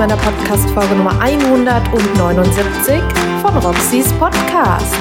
meiner Podcast-Folge Nummer 179 von Roxys Podcast.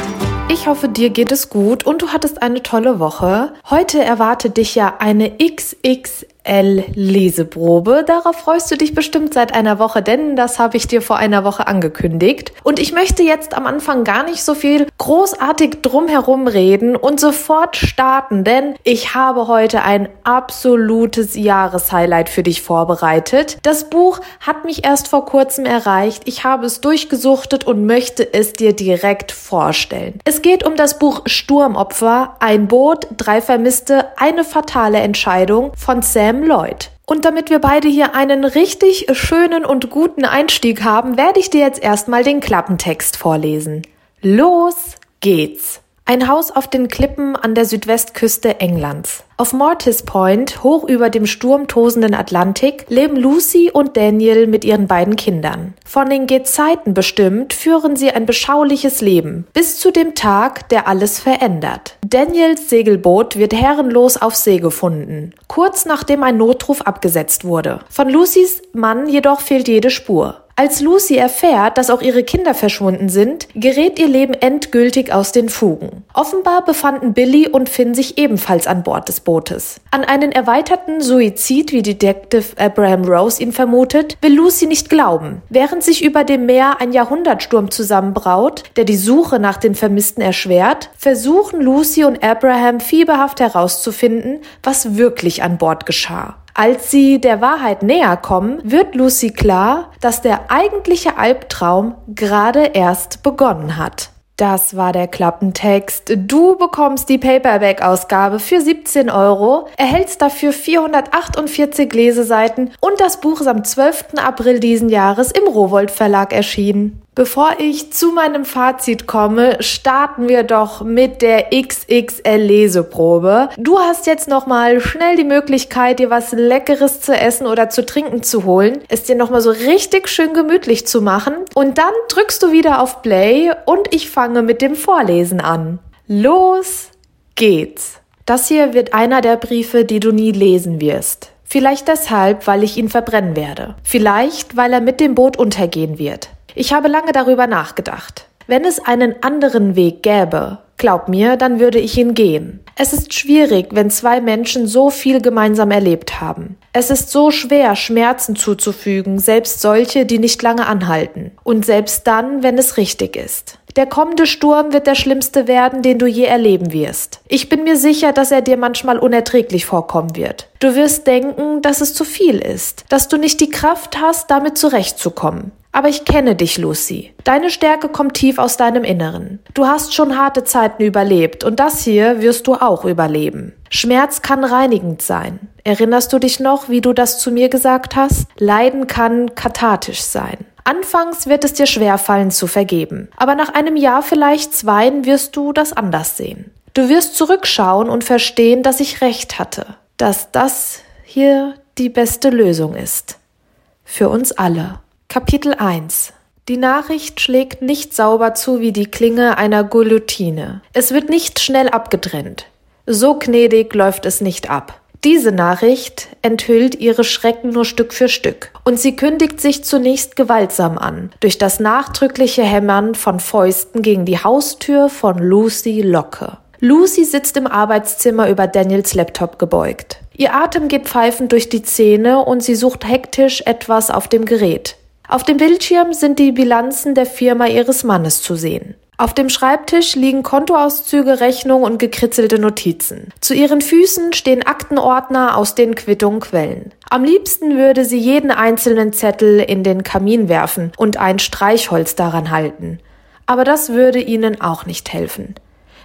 Ich hoffe, dir geht es gut und du hattest eine tolle Woche. Heute erwartet dich ja eine XXL Leseprobe. Darauf freust du dich bestimmt seit einer Woche, denn das habe ich dir vor einer Woche angekündigt. Und ich möchte jetzt am Anfang gar nicht so viel großartig drumherum reden und sofort starten, denn ich habe heute ein absolutes Jahreshighlight für dich vorbereitet. Das Buch hat mich erst vor kurzem erreicht. Ich habe es durchgesuchtet und möchte es dir direkt vorstellen. Es geht um das Buch Sturmopfer, ein Boot, drei Vermisste, eine fatale Entscheidung von Sam Lloyd. Und damit wir beide hier einen richtig schönen und guten Einstieg haben, werde ich dir jetzt erstmal den Klappentext vorlesen. Los geht's! Ein Haus auf den Klippen an der Südwestküste Englands. Auf Mortis Point, hoch über dem sturmtosenden Atlantik, leben Lucy und Daniel mit ihren beiden Kindern. Von den Gezeiten bestimmt führen sie ein beschauliches Leben, bis zu dem Tag, der alles verändert. Daniels Segelboot wird herrenlos auf See gefunden, kurz nachdem ein Notruf abgesetzt wurde. Von Lucys Mann jedoch fehlt jede Spur. Als Lucy erfährt, dass auch ihre Kinder verschwunden sind, gerät ihr Leben endgültig aus den Fugen. Offenbar befanden Billy und Finn sich ebenfalls an Bord des Bootes. An einen erweiterten Suizid, wie Detective Abraham Rose ihn vermutet, will Lucy nicht glauben. Während sich über dem Meer ein Jahrhundertsturm zusammenbraut, der die Suche nach den Vermissten erschwert, versuchen Lucy und Abraham fieberhaft herauszufinden, was wirklich an Bord geschah. Als sie der Wahrheit näher kommen, wird Lucy klar, dass der eigentliche Albtraum gerade erst begonnen hat. Das war der Klappentext. Du bekommst die Paperback-Ausgabe für 17 Euro, erhältst dafür 448 Leseseiten und das Buch ist am 12. April diesen Jahres im Rowold Verlag erschienen. Bevor ich zu meinem Fazit komme, starten wir doch mit der XXL Leseprobe. Du hast jetzt noch mal schnell die Möglichkeit, dir was leckeres zu essen oder zu trinken zu holen, es dir noch mal so richtig schön gemütlich zu machen und dann drückst du wieder auf Play und ich fange mit dem Vorlesen an. Los geht's. Das hier wird einer der Briefe, die du nie lesen wirst. Vielleicht deshalb, weil ich ihn verbrennen werde. Vielleicht, weil er mit dem Boot untergehen wird. Ich habe lange darüber nachgedacht. Wenn es einen anderen Weg gäbe, glaub mir, dann würde ich ihn gehen. Es ist schwierig, wenn zwei Menschen so viel gemeinsam erlebt haben. Es ist so schwer, Schmerzen zuzufügen, selbst solche, die nicht lange anhalten. Und selbst dann, wenn es richtig ist. Der kommende Sturm wird der schlimmste werden, den du je erleben wirst. Ich bin mir sicher, dass er dir manchmal unerträglich vorkommen wird. Du wirst denken, dass es zu viel ist, dass du nicht die Kraft hast, damit zurechtzukommen. Aber ich kenne dich, Lucy. Deine Stärke kommt tief aus deinem Inneren. Du hast schon harte Zeiten überlebt und das hier wirst du auch überleben. Schmerz kann reinigend sein. Erinnerst du dich noch, wie du das zu mir gesagt hast? Leiden kann kathartisch sein. Anfangs wird es dir schwerfallen zu vergeben, aber nach einem Jahr vielleicht zweien wirst du das anders sehen. Du wirst zurückschauen und verstehen, dass ich recht hatte, dass das hier die beste Lösung ist. Für uns alle. Kapitel 1 die Nachricht schlägt nicht sauber zu wie die Klinge einer Guillotine. Es wird nicht schnell abgetrennt. So gnädig läuft es nicht ab. Diese Nachricht enthüllt ihre Schrecken nur Stück für Stück, und sie kündigt sich zunächst gewaltsam an, durch das nachdrückliche Hämmern von Fäusten gegen die Haustür von Lucy Locke. Lucy sitzt im Arbeitszimmer über Daniels Laptop gebeugt. Ihr Atem geht pfeifend durch die Zähne und sie sucht hektisch etwas auf dem Gerät. Auf dem Bildschirm sind die Bilanzen der Firma ihres Mannes zu sehen. Auf dem Schreibtisch liegen Kontoauszüge, Rechnungen und gekritzelte Notizen. Zu ihren Füßen stehen Aktenordner, aus denen Quittungen quellen. Am liebsten würde sie jeden einzelnen Zettel in den Kamin werfen und ein Streichholz daran halten. Aber das würde ihnen auch nicht helfen.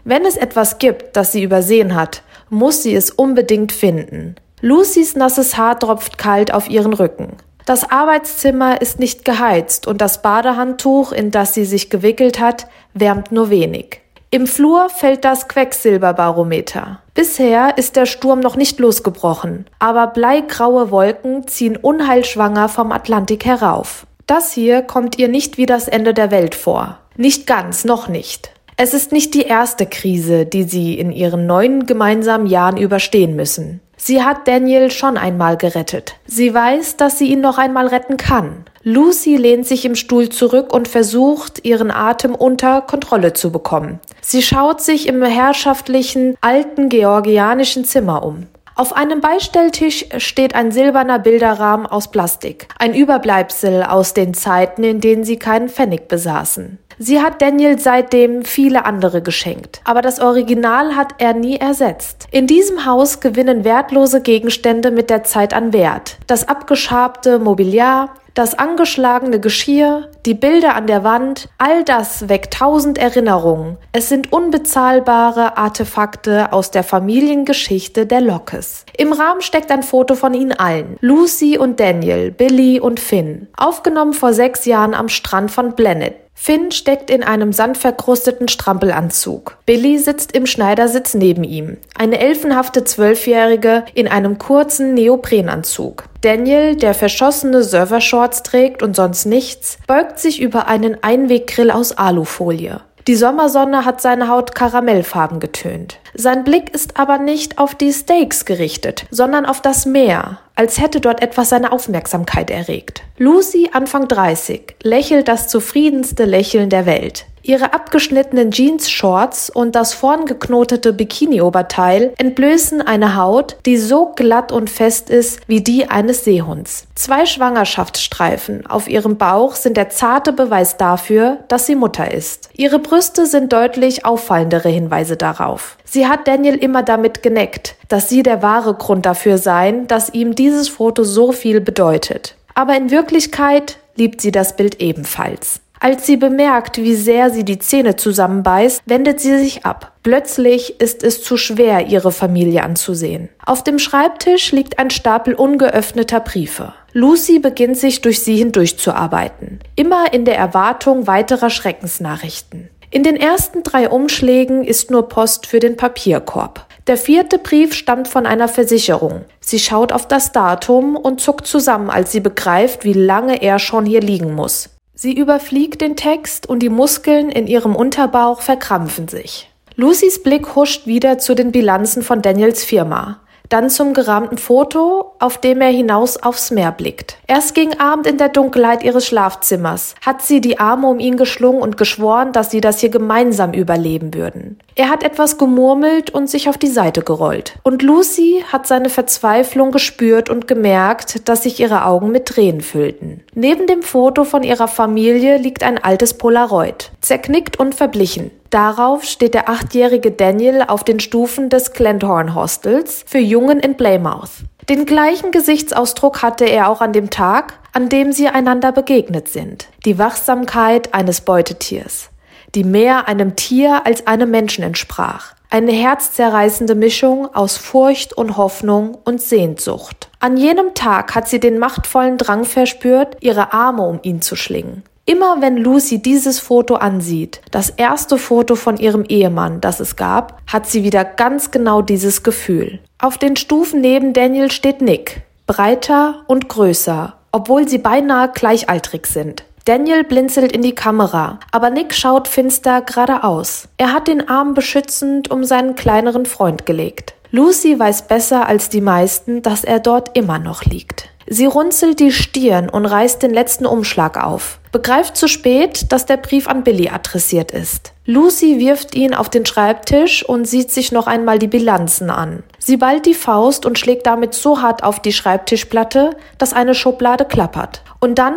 Wenn es etwas gibt, das sie übersehen hat, muss sie es unbedingt finden. Lucys nasses Haar tropft kalt auf ihren Rücken. Das Arbeitszimmer ist nicht geheizt und das Badehandtuch, in das sie sich gewickelt hat, wärmt nur wenig. Im Flur fällt das Quecksilberbarometer. Bisher ist der Sturm noch nicht losgebrochen, aber bleigraue Wolken ziehen unheilschwanger vom Atlantik herauf. Das hier kommt ihr nicht wie das Ende der Welt vor. Nicht ganz, noch nicht. Es ist nicht die erste Krise, die sie in ihren neun gemeinsamen Jahren überstehen müssen. Sie hat Daniel schon einmal gerettet. Sie weiß, dass sie ihn noch einmal retten kann. Lucy lehnt sich im Stuhl zurück und versucht, ihren Atem unter Kontrolle zu bekommen. Sie schaut sich im herrschaftlichen, alten georgianischen Zimmer um. Auf einem Beistelltisch steht ein silberner Bilderrahmen aus Plastik, ein Überbleibsel aus den Zeiten, in denen sie keinen Pfennig besaßen. Sie hat Daniel seitdem viele andere geschenkt, aber das Original hat er nie ersetzt. In diesem Haus gewinnen wertlose Gegenstände mit der Zeit an Wert. Das abgeschabte Mobiliar, das angeschlagene Geschirr, die Bilder an der Wand, all das weckt tausend Erinnerungen. Es sind unbezahlbare Artefakte aus der Familiengeschichte der Lockes. Im Rahmen steckt ein Foto von ihnen allen. Lucy und Daniel, Billy und Finn. Aufgenommen vor sechs Jahren am Strand von Blennet. Finn steckt in einem sandverkrusteten Strampelanzug. Billy sitzt im Schneidersitz neben ihm. Eine elfenhafte Zwölfjährige in einem kurzen Neoprenanzug. Daniel, der verschossene Servershorts trägt und sonst nichts, beugt sich über einen Einweggrill aus Alufolie. Die Sommersonne hat seine Haut karamellfarben getönt. Sein Blick ist aber nicht auf die Steaks gerichtet, sondern auf das Meer, als hätte dort etwas seine Aufmerksamkeit erregt. Lucy, Anfang 30, lächelt das zufriedenste Lächeln der Welt. Ihre abgeschnittenen Jeans-Shorts und das vorn geknotete Bikini-Oberteil entblößen eine Haut, die so glatt und fest ist wie die eines Seehunds. Zwei Schwangerschaftsstreifen auf ihrem Bauch sind der zarte Beweis dafür, dass sie Mutter ist. Ihre Brüste sind deutlich auffallendere Hinweise darauf. Sie hat Daniel immer damit geneckt, dass sie der wahre Grund dafür seien, dass ihm dieses Foto so viel bedeutet. Aber in Wirklichkeit liebt sie das Bild ebenfalls. Als sie bemerkt, wie sehr sie die Zähne zusammenbeißt, wendet sie sich ab. Plötzlich ist es zu schwer, ihre Familie anzusehen. Auf dem Schreibtisch liegt ein Stapel ungeöffneter Briefe. Lucy beginnt sich durch sie hindurchzuarbeiten, immer in der Erwartung weiterer Schreckensnachrichten. In den ersten drei Umschlägen ist nur Post für den Papierkorb. Der vierte Brief stammt von einer Versicherung. Sie schaut auf das Datum und zuckt zusammen, als sie begreift, wie lange er schon hier liegen muss. Sie überfliegt den Text und die Muskeln in ihrem Unterbauch verkrampfen sich. Lucys Blick huscht wieder zu den Bilanzen von Daniels Firma dann zum gerahmten Foto, auf dem er hinaus aufs Meer blickt. Erst gegen Abend in der Dunkelheit ihres Schlafzimmers hat sie die Arme um ihn geschlungen und geschworen, dass sie das hier gemeinsam überleben würden. Er hat etwas gemurmelt und sich auf die Seite gerollt. Und Lucy hat seine Verzweiflung gespürt und gemerkt, dass sich ihre Augen mit Tränen füllten. Neben dem Foto von ihrer Familie liegt ein altes Polaroid, zerknickt und verblichen. Darauf steht der achtjährige Daniel auf den Stufen des Glenthorn Hostels für Jungen in Plymouth. Den gleichen Gesichtsausdruck hatte er auch an dem Tag, an dem sie einander begegnet sind. Die Wachsamkeit eines Beutetiers, die mehr einem Tier als einem Menschen entsprach. Eine herzzerreißende Mischung aus Furcht und Hoffnung und Sehnsucht. An jenem Tag hat sie den machtvollen Drang verspürt, ihre Arme um ihn zu schlingen. Immer wenn Lucy dieses Foto ansieht, das erste Foto von ihrem Ehemann, das es gab, hat sie wieder ganz genau dieses Gefühl. Auf den Stufen neben Daniel steht Nick, breiter und größer, obwohl sie beinahe gleichaltrig sind. Daniel blinzelt in die Kamera, aber Nick schaut finster geradeaus. Er hat den Arm beschützend um seinen kleineren Freund gelegt. Lucy weiß besser als die meisten, dass er dort immer noch liegt. Sie runzelt die Stirn und reißt den letzten Umschlag auf, begreift zu spät, dass der Brief an Billy adressiert ist. Lucy wirft ihn auf den Schreibtisch und sieht sich noch einmal die Bilanzen an. Sie ballt die Faust und schlägt damit so hart auf die Schreibtischplatte, dass eine Schublade klappert. Und dann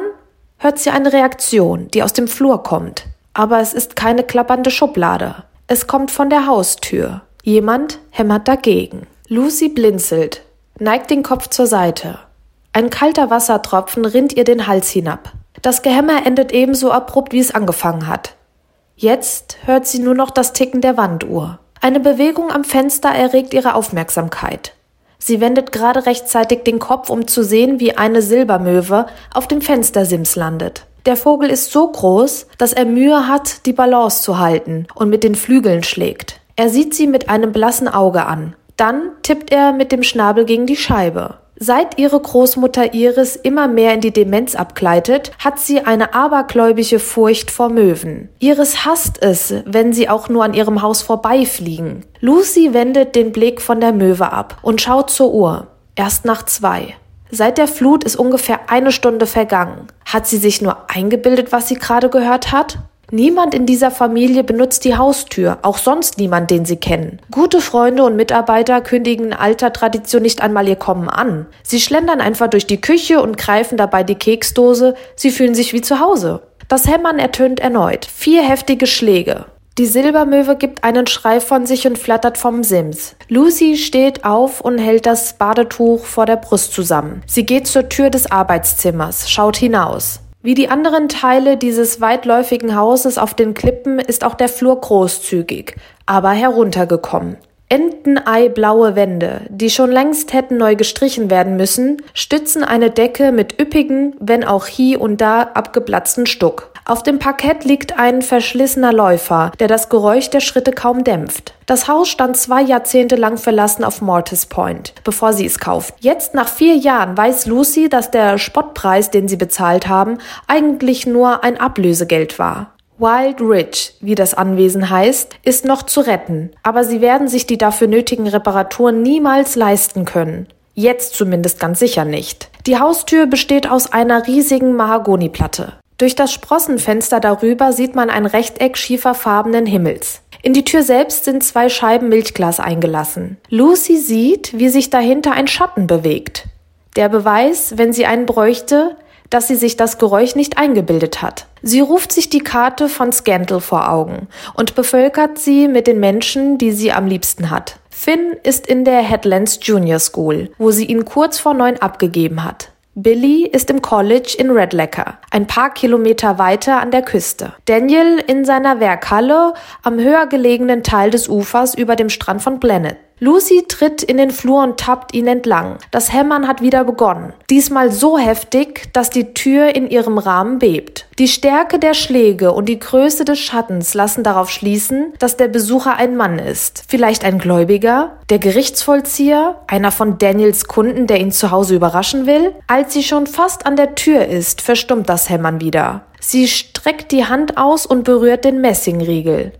hört sie eine Reaktion, die aus dem Flur kommt. Aber es ist keine klappernde Schublade. Es kommt von der Haustür. Jemand hämmert dagegen. Lucy blinzelt, neigt den Kopf zur Seite. Ein kalter Wassertropfen rinnt ihr den Hals hinab. Das Gehämmer endet ebenso abrupt, wie es angefangen hat. Jetzt hört sie nur noch das Ticken der Wanduhr. Eine Bewegung am Fenster erregt ihre Aufmerksamkeit. Sie wendet gerade rechtzeitig den Kopf, um zu sehen, wie eine Silbermöwe auf dem Fenstersims landet. Der Vogel ist so groß, dass er Mühe hat, die Balance zu halten und mit den Flügeln schlägt. Er sieht sie mit einem blassen Auge an. Dann tippt er mit dem Schnabel gegen die Scheibe. Seit ihre Großmutter Iris immer mehr in die Demenz abgleitet, hat sie eine abergläubische Furcht vor Möwen. Iris hasst es, wenn sie auch nur an ihrem Haus vorbeifliegen. Lucy wendet den Blick von der Möwe ab und schaut zur Uhr. Erst nach zwei. Seit der Flut ist ungefähr eine Stunde vergangen. Hat sie sich nur eingebildet, was sie gerade gehört hat? Niemand in dieser Familie benutzt die Haustür, auch sonst niemand, den sie kennen. Gute Freunde und Mitarbeiter kündigen alter Tradition nicht einmal ihr Kommen an. Sie schlendern einfach durch die Küche und greifen dabei die Keksdose, sie fühlen sich wie zu Hause. Das Hämmern ertönt erneut. Vier heftige Schläge. Die Silbermöwe gibt einen Schrei von sich und flattert vom Sims. Lucy steht auf und hält das Badetuch vor der Brust zusammen. Sie geht zur Tür des Arbeitszimmers, schaut hinaus. Wie die anderen Teile dieses weitläufigen Hauses auf den Klippen ist auch der Flur großzügig, aber heruntergekommen. Enteneiblaue Wände, die schon längst hätten neu gestrichen werden müssen, stützen eine Decke mit üppigen, wenn auch hier und da abgeplatzten Stuck. Auf dem Parkett liegt ein verschlissener Läufer, der das Geräusch der Schritte kaum dämpft. Das Haus stand zwei Jahrzehnte lang verlassen auf Mortis Point, bevor sie es kauft. Jetzt, nach vier Jahren, weiß Lucy, dass der Spottpreis, den sie bezahlt haben, eigentlich nur ein Ablösegeld war. Wild Ridge, wie das Anwesen heißt, ist noch zu retten, aber sie werden sich die dafür nötigen Reparaturen niemals leisten können. Jetzt zumindest ganz sicher nicht. Die Haustür besteht aus einer riesigen Mahagoniplatte. Durch das Sprossenfenster darüber sieht man ein Rechteck schieferfarbenen Himmels. In die Tür selbst sind zwei Scheiben Milchglas eingelassen. Lucy sieht, wie sich dahinter ein Schatten bewegt. Der Beweis, wenn sie einen bräuchte, dass sie sich das Geräusch nicht eingebildet hat. Sie ruft sich die Karte von Scandal vor Augen und bevölkert sie mit den Menschen, die sie am liebsten hat. Finn ist in der Headlands Junior School, wo sie ihn kurz vor neun abgegeben hat. Billy ist im College in Red Lecker, ein paar Kilometer weiter an der Küste. Daniel in seiner Werkhalle am höher gelegenen Teil des Ufers über dem Strand von Planet. Lucy tritt in den Flur und tappt ihn entlang. Das Hämmern hat wieder begonnen. Diesmal so heftig, dass die Tür in ihrem Rahmen bebt. Die Stärke der Schläge und die Größe des Schattens lassen darauf schließen, dass der Besucher ein Mann ist. Vielleicht ein Gläubiger? Der Gerichtsvollzieher? Einer von Daniels Kunden, der ihn zu Hause überraschen will? Als sie schon fast an der Tür ist, verstummt das Hämmern wieder. Sie streckt die Hand aus und berührt den Messingriegel.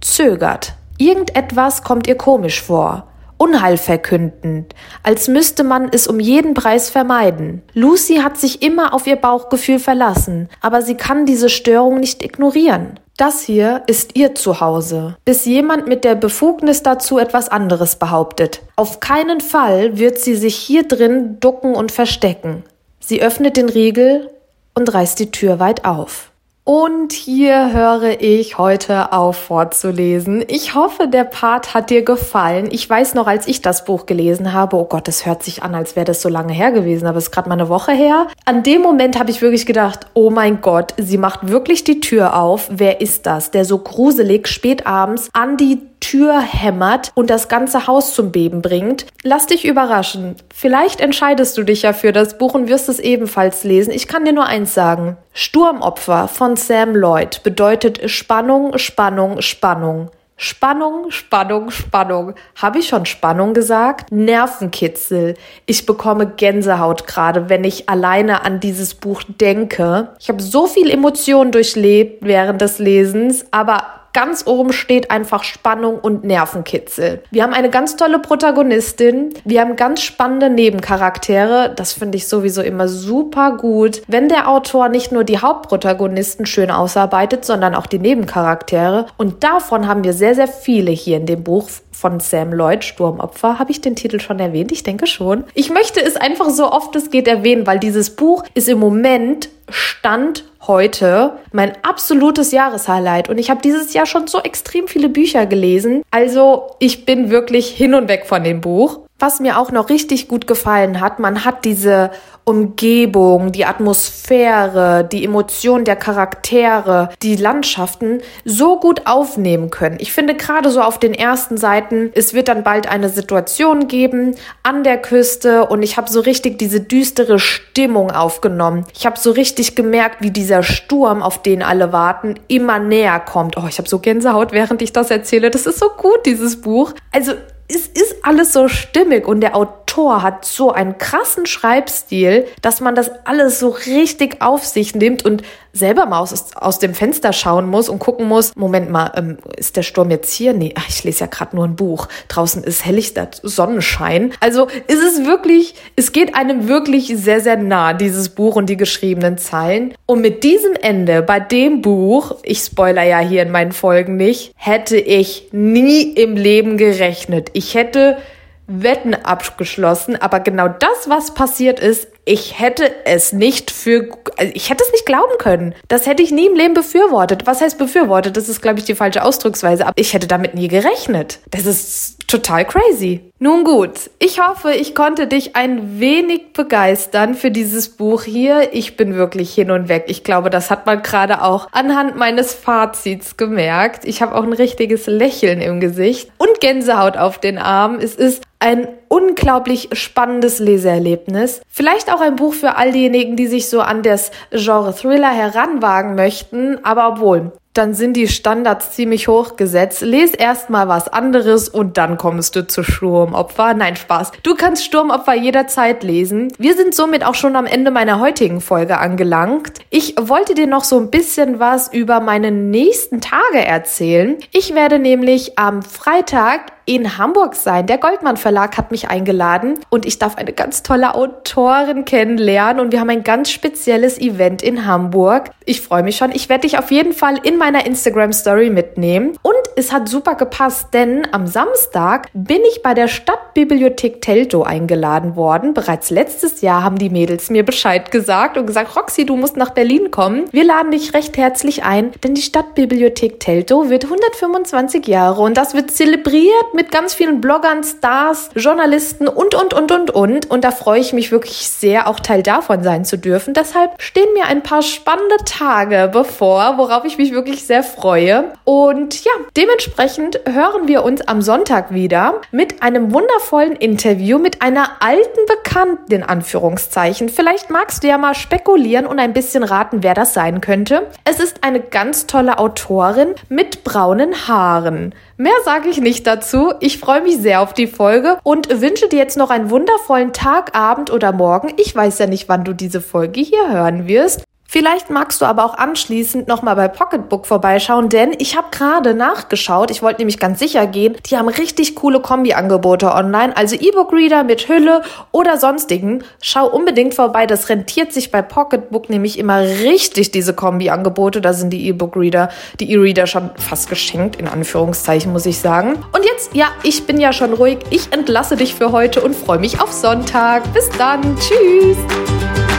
Zögert. Irgendetwas kommt ihr komisch vor. Unheilverkündend, als müsste man es um jeden Preis vermeiden. Lucy hat sich immer auf ihr Bauchgefühl verlassen, aber sie kann diese Störung nicht ignorieren. Das hier ist ihr Zuhause, bis jemand mit der Befugnis dazu etwas anderes behauptet. Auf keinen Fall wird sie sich hier drin ducken und verstecken. Sie öffnet den Riegel und reißt die Tür weit auf. Und hier höre ich heute auf vorzulesen. Ich hoffe, der Part hat dir gefallen. Ich weiß noch, als ich das Buch gelesen habe, oh Gott, es hört sich an, als wäre das so lange her gewesen, aber es ist gerade mal eine Woche her. An dem Moment habe ich wirklich gedacht, oh mein Gott, sie macht wirklich die Tür auf. Wer ist das, der so gruselig spät abends an die Tür hämmert und das ganze Haus zum Beben bringt. Lass dich überraschen. Vielleicht entscheidest du dich ja für das Buch und wirst es ebenfalls lesen. Ich kann dir nur eins sagen. Sturmopfer von Sam Lloyd bedeutet Spannung, Spannung, Spannung. Spannung, Spannung, Spannung. Habe ich schon Spannung gesagt? Nervenkitzel. Ich bekomme Gänsehaut gerade, wenn ich alleine an dieses Buch denke. Ich habe so viel Emotionen durchlebt während des Lesens, aber Ganz oben steht einfach Spannung und Nervenkitzel. Wir haben eine ganz tolle Protagonistin. Wir haben ganz spannende Nebencharaktere. Das finde ich sowieso immer super gut, wenn der Autor nicht nur die Hauptprotagonisten schön ausarbeitet, sondern auch die Nebencharaktere. Und davon haben wir sehr, sehr viele hier in dem Buch von Sam Lloyd, Sturmopfer. Habe ich den Titel schon erwähnt? Ich denke schon. Ich möchte es einfach so oft es geht erwähnen, weil dieses Buch ist im Moment Stand heute mein absolutes Jahreshighlight. Und ich habe dieses Jahr schon so extrem viele Bücher gelesen. Also ich bin wirklich hin und weg von dem Buch. Was mir auch noch richtig gut gefallen hat, man hat diese Umgebung, die Atmosphäre, die Emotionen der Charaktere, die Landschaften so gut aufnehmen können. Ich finde gerade so auf den ersten Seiten, es wird dann bald eine Situation geben an der Küste und ich habe so richtig diese düstere Stimmung aufgenommen. Ich habe so richtig gemerkt, wie dieser Sturm, auf den alle warten, immer näher kommt. Oh, ich habe so Gänsehaut, während ich das erzähle. Das ist so gut, dieses Buch. Also es ist alles so stimmig und der Autor hat so einen krassen Schreibstil, dass man das alles so richtig auf sich nimmt und selber mal aus, aus dem Fenster schauen muss und gucken muss, Moment mal, ähm, ist der Sturm jetzt hier? Nee, ach, ich lese ja gerade nur ein Buch. Draußen ist helllichter Sonnenschein. Also ist es wirklich, es geht einem wirklich sehr, sehr nah, dieses Buch und die geschriebenen Zeilen. Und mit diesem Ende bei dem Buch, ich spoiler ja hier in meinen Folgen nicht, hätte ich nie im Leben gerechnet. Ich hätte Wetten abgeschlossen, aber genau das, was passiert ist, ich hätte es nicht für, also ich hätte es nicht glauben können. Das hätte ich nie im Leben befürwortet. Was heißt befürwortet? Das ist, glaube ich, die falsche Ausdrucksweise. Aber ich hätte damit nie gerechnet. Das ist total crazy. Nun gut, ich hoffe, ich konnte dich ein wenig begeistern für dieses Buch hier. Ich bin wirklich hin und weg. Ich glaube, das hat man gerade auch anhand meines Fazits gemerkt. Ich habe auch ein richtiges Lächeln im Gesicht und Gänsehaut auf den Armen. Es ist ein unglaublich spannendes Leseerlebnis. Vielleicht auch ein Buch für all diejenigen, die sich so an das Genre Thriller heranwagen möchten, aber obwohl, dann sind die Standards ziemlich hoch gesetzt. Les erstmal was anderes und dann kommst du zu Sturmopfer. Nein, Spaß. Du kannst Sturmopfer jederzeit lesen. Wir sind somit auch schon am Ende meiner heutigen Folge angelangt. Ich wollte dir noch so ein bisschen was über meine nächsten Tage erzählen. Ich werde nämlich am Freitag in Hamburg sein. Der Goldmann Verlag hat mich eingeladen und ich darf eine ganz tolle Autorin kennenlernen und wir haben ein ganz spezielles Event in Hamburg. Ich freue mich schon. Ich werde dich auf jeden Fall in meiner Instagram Story mitnehmen und es hat super gepasst, denn am Samstag bin ich bei der Stadtbibliothek Teltow eingeladen worden. Bereits letztes Jahr haben die Mädels mir Bescheid gesagt und gesagt, Roxy, du musst nach Berlin kommen. Wir laden dich recht herzlich ein, denn die Stadtbibliothek Teltow wird 125 Jahre und das wird zelebriert mit ganz vielen Bloggern, Stars, Journalisten und, und, und, und, und. Und da freue ich mich wirklich sehr, auch Teil davon sein zu dürfen. Deshalb stehen mir ein paar spannende Tage bevor, worauf ich mich wirklich sehr freue. Und ja, dementsprechend hören wir uns am Sonntag wieder mit einem wundervollen Interview mit einer alten Bekannten, in Anführungszeichen. Vielleicht magst du ja mal spekulieren und ein bisschen raten, wer das sein könnte. Es ist eine ganz tolle Autorin mit braunen Haaren. Mehr sage ich nicht dazu. Ich freue mich sehr auf die Folge und wünsche dir jetzt noch einen wundervollen Tag, Abend oder Morgen. Ich weiß ja nicht, wann du diese Folge hier hören wirst. Vielleicht magst du aber auch anschließend nochmal bei Pocketbook vorbeischauen, denn ich habe gerade nachgeschaut, ich wollte nämlich ganz sicher gehen, die haben richtig coole Kombi-Angebote online, also E-Book-Reader mit Hülle oder sonstigen. Schau unbedingt vorbei, das rentiert sich bei Pocketbook nämlich immer richtig, diese Kombi-Angebote. Da sind die E-Book-Reader, die E-Reader schon fast geschenkt, in Anführungszeichen muss ich sagen. Und jetzt, ja, ich bin ja schon ruhig, ich entlasse dich für heute und freue mich auf Sonntag. Bis dann, tschüss!